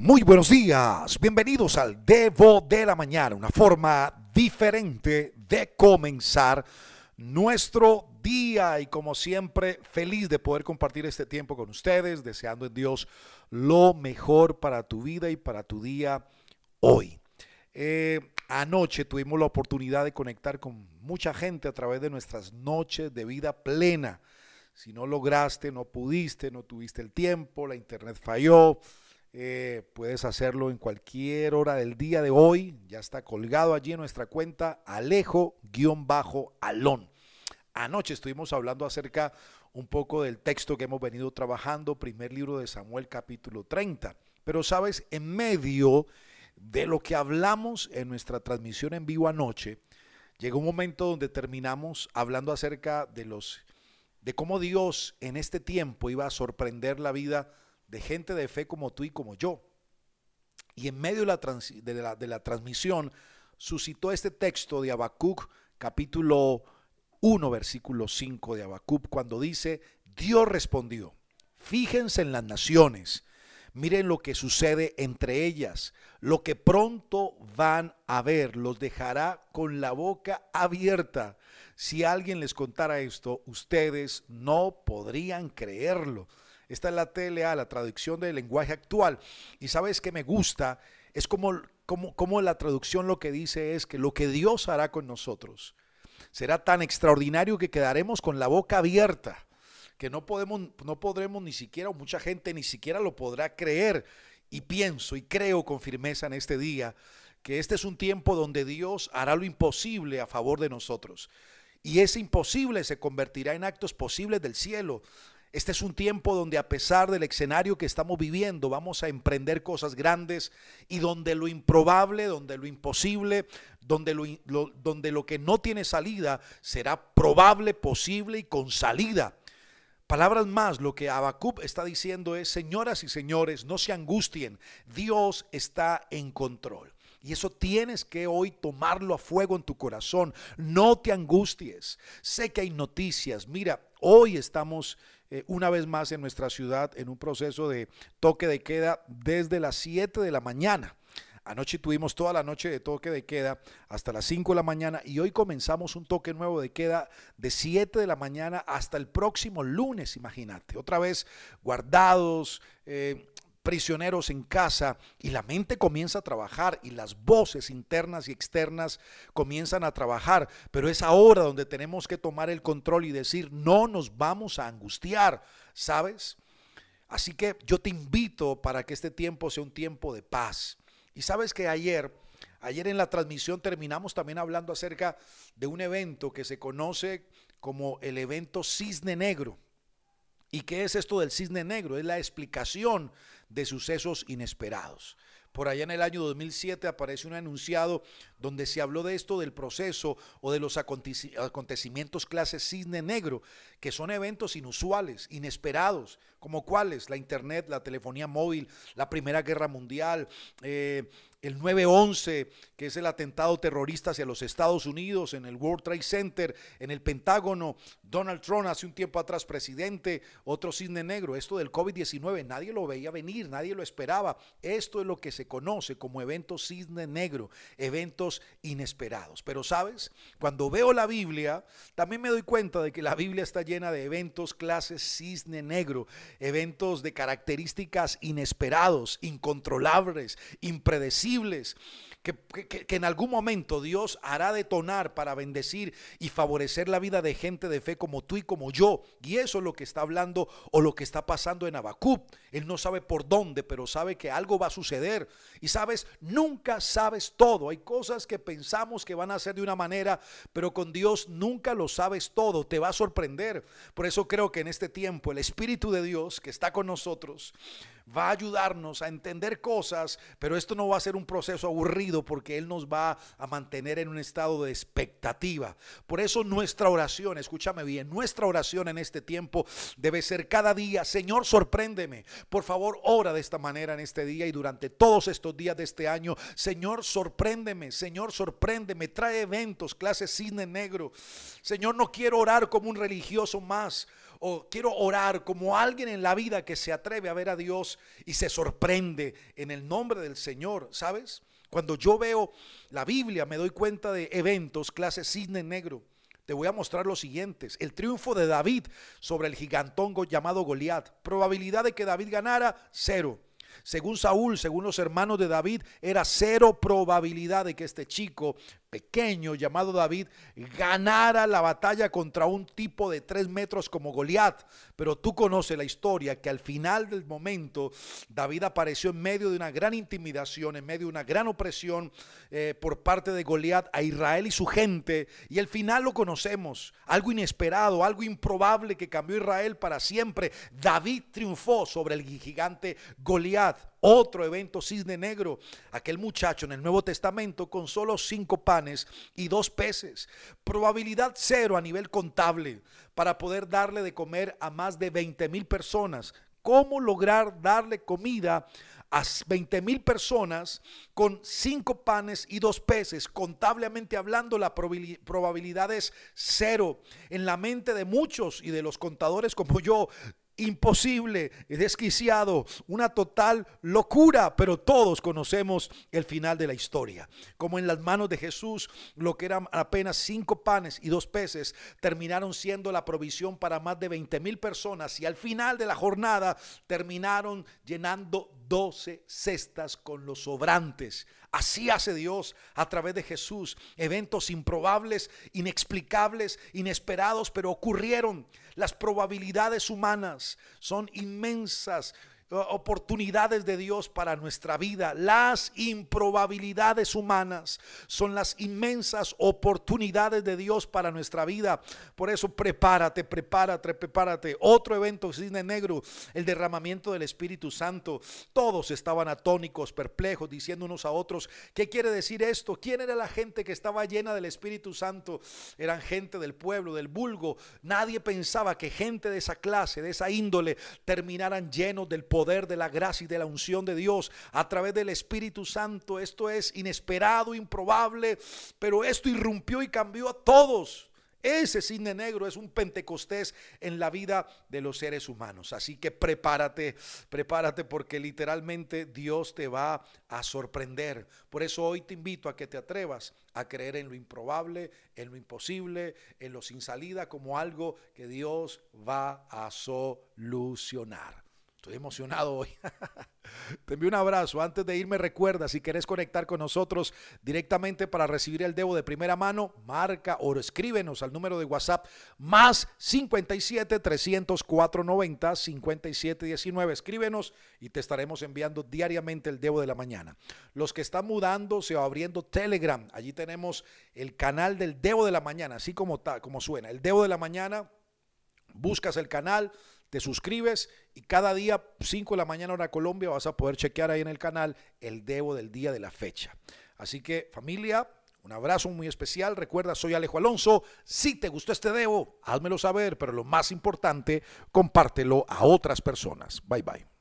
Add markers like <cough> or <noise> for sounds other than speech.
Muy buenos días, bienvenidos al Devo de la Mañana, una forma diferente de comenzar nuestro día y como siempre feliz de poder compartir este tiempo con ustedes, deseando en Dios lo mejor para tu vida y para tu día hoy. Eh, anoche tuvimos la oportunidad de conectar con mucha gente a través de nuestras noches de vida plena. Si no lograste, no pudiste, no tuviste el tiempo, la internet falló eh, puedes hacerlo en cualquier hora del día de hoy. Ya está colgado allí en nuestra cuenta Alejo-Alón. Anoche estuvimos hablando acerca un poco del texto que hemos venido trabajando, primer libro de Samuel capítulo 30. Pero sabes, en medio de lo que hablamos en nuestra transmisión en vivo anoche, llegó un momento donde terminamos hablando acerca de los de cómo Dios en este tiempo iba a sorprender la vida gente de fe como tú y como yo. Y en medio de la, de la, transmisión suscitó este texto de Habacuc, capítulo 1, versículo 5 de Habacuc, cuando dice, Dios respondió, fíjense en las naciones, miren lo que sucede entre ellas, lo que pronto van a ver, los dejará con la boca abierta. Si alguien les contara esto, ustedes no podrían creerlo. Esta es la TLA, la traducción del lenguaje actual. Y sabes que me gusta, es como, como, como la traducción lo que dice es que lo que Dios hará con nosotros será tan extraordinario que quedaremos con la boca abierta, que no podemos, no podremos ni siquiera, mucha gente ni siquiera lo podrá creer. Y pienso y creo con firmeza en este día que este es un tiempo donde Dios hará lo imposible a favor de nosotros. Y ese imposible se convertirá en actos posibles del cielo. Este es un tiempo donde a pesar del escenario que estamos viviendo, vamos a emprender cosas grandes y donde lo improbable, donde lo imposible, donde lo, donde lo que no tiene salida será probable, posible y con salida. Palabras más, lo que Abacub está diciendo es, señoras y señores, no se angustien, Dios está en control. Y eso tienes que hoy tomarlo a fuego en tu corazón. No te angusties. Sé que hay noticias. Mira, hoy estamos eh, una vez más en nuestra ciudad en un proceso de toque de queda desde las 7 de la mañana. Anoche tuvimos toda la noche de toque de queda hasta las 5 de la mañana y hoy comenzamos un toque nuevo de queda de 7 de la mañana hasta el próximo lunes, imagínate. Otra vez guardados, eh, prisioneros en casa y la mente comienza a trabajar y las voces internas y externas comienzan a trabajar, pero es ahora donde tenemos que tomar el control y decir, no nos vamos a angustiar, ¿sabes? Así que yo te invito para que este tiempo sea un tiempo de paz. Y sabes que ayer, ayer en la transmisión terminamos también hablando acerca de un evento que se conoce como el evento Cisne Negro. ¿Y qué es esto del cisne negro? Es la explicación de sucesos inesperados. Por allá en el año 2007 aparece un anunciado donde se habló de esto, del proceso o de los acontecimientos clase cisne negro, que son eventos inusuales, inesperados, como cuáles, la internet, la telefonía móvil, la Primera Guerra Mundial, eh, el 9-11, que es el atentado terrorista hacia los Estados Unidos, en el World Trade Center, en el Pentágono, Donald Trump hace un tiempo atrás presidente, otro cisne negro, esto del COVID-19, nadie lo veía venir, nadie lo esperaba. Esto es lo que se conoce como eventos cisne negro, eventos inesperados. Pero sabes, cuando veo la Biblia, también me doy cuenta de que la Biblia está llena de eventos clases cisne negro, eventos de características inesperados, incontrolables, impredecibles que, en algún momento Dios hará detonar para bendecir y favorecer la vida de gente de fe como tú y como yo. Y eso es lo que está hablando o lo que está pasando en Abacub. Él no sabe por dónde, pero sabe que algo va a suceder. Y sabes, nunca sabes todo. Hay cosas que pensamos que van a ser de una manera, pero con Dios nunca lo sabes todo. Te va a sorprender. Por eso creo que en este tiempo el Espíritu de Dios que está con nosotros va a ayudarnos a entender cosas, pero esto no va a ser un proceso aburrido porque Él nos va a mantener en un estado de expectativa. Por eso nuestra oración, escúchame bien, nuestra oración en este tiempo debe ser cada día, Señor, sorpréndeme. Por favor, ora de esta manera en este día y durante todos estos días de este año. Señor, sorpréndeme, Señor, sorpréndeme. Trae eventos, clases cine negro. Señor, no quiero orar como un religioso más. O quiero orar como alguien en la vida que se atreve a ver a Dios y se sorprende en el nombre del Señor, ¿sabes? Cuando yo veo la Biblia me doy cuenta de eventos, clase cisne negro. Te voy a mostrar los siguientes. El triunfo de David sobre el gigantongo llamado Goliat. Probabilidad de que David ganara, cero. Según Saúl, según los hermanos de David, era cero probabilidad de que este chico pequeño llamado David ganara la batalla contra un tipo de tres metros como Goliat. Pero tú conoces la historia que al final del momento David apareció en medio de una gran intimidación, en medio de una gran opresión eh, por parte de Goliat a Israel y su gente. Y el final lo conocemos, algo inesperado, algo improbable que cambió Israel para siempre. David triunfó sobre el gigante Goliat. Otro evento cisne negro, aquel muchacho en el Nuevo Testamento con solo cinco panes y dos peces, probabilidad cero a nivel contable para poder darle de comer a más de 20 mil personas. ¿Cómo lograr darle comida a 20 mil personas con cinco panes y dos peces. Contablemente hablando, la probabilidad es cero. En la mente de muchos y de los contadores como yo, imposible, desquiciado, una total locura, pero todos conocemos el final de la historia. Como en las manos de Jesús, lo que eran apenas cinco panes y dos peces, terminaron siendo la provisión para más de 20 mil personas y al final de la jornada terminaron llenando 12 cestas con los sobrantes. Así hace Dios a través de Jesús. Eventos improbables, inexplicables, inesperados, pero ocurrieron. Las probabilidades humanas son inmensas oportunidades de Dios para nuestra vida. Las improbabilidades humanas son las inmensas oportunidades de Dios para nuestra vida. Por eso prepárate, prepárate, prepárate. Otro evento, Cisne Negro, el derramamiento del Espíritu Santo. Todos estaban atónicos, perplejos, diciendo unos a otros, ¿qué quiere decir esto? ¿Quién era la gente que estaba llena del Espíritu Santo? Eran gente del pueblo, del vulgo. Nadie pensaba que gente de esa clase, de esa índole, terminaran llenos del poder poder de la gracia y de la unción de Dios a través del Espíritu Santo. Esto es inesperado, improbable, pero esto irrumpió y cambió a todos. Ese cine negro es un pentecostés en la vida de los seres humanos. Así que prepárate, prepárate porque literalmente Dios te va a sorprender. Por eso hoy te invito a que te atrevas a creer en lo improbable, en lo imposible, en lo sin salida como algo que Dios va a solucionar. Estoy emocionado hoy. <laughs> Te envío un abrazo. Antes de irme, recuerda, si quieres conectar con nosotros directamente para recibir el Debo de primera mano, marca o escríbenos al número de WhatsApp más 57 304 90 57 19. Escríbenos y te estaremos enviando diariamente el Debo de la mañana. Los que están mudándose o abriendo Telegram, allí tenemos el canal del Debo de la mañana, así como, como suena. El Debo de la mañana, buscas el canal te suscribes y cada día, 5 de la mañana hora Colombia, vas a poder chequear ahí en el canal el Debo del día de la fecha. Así que familia, un abrazo muy especial. Recuerda, soy Alejo Alonso. Si te gustó este Debo, házmelo saber, pero lo más importante, compártelo a otras personas. Bye bye.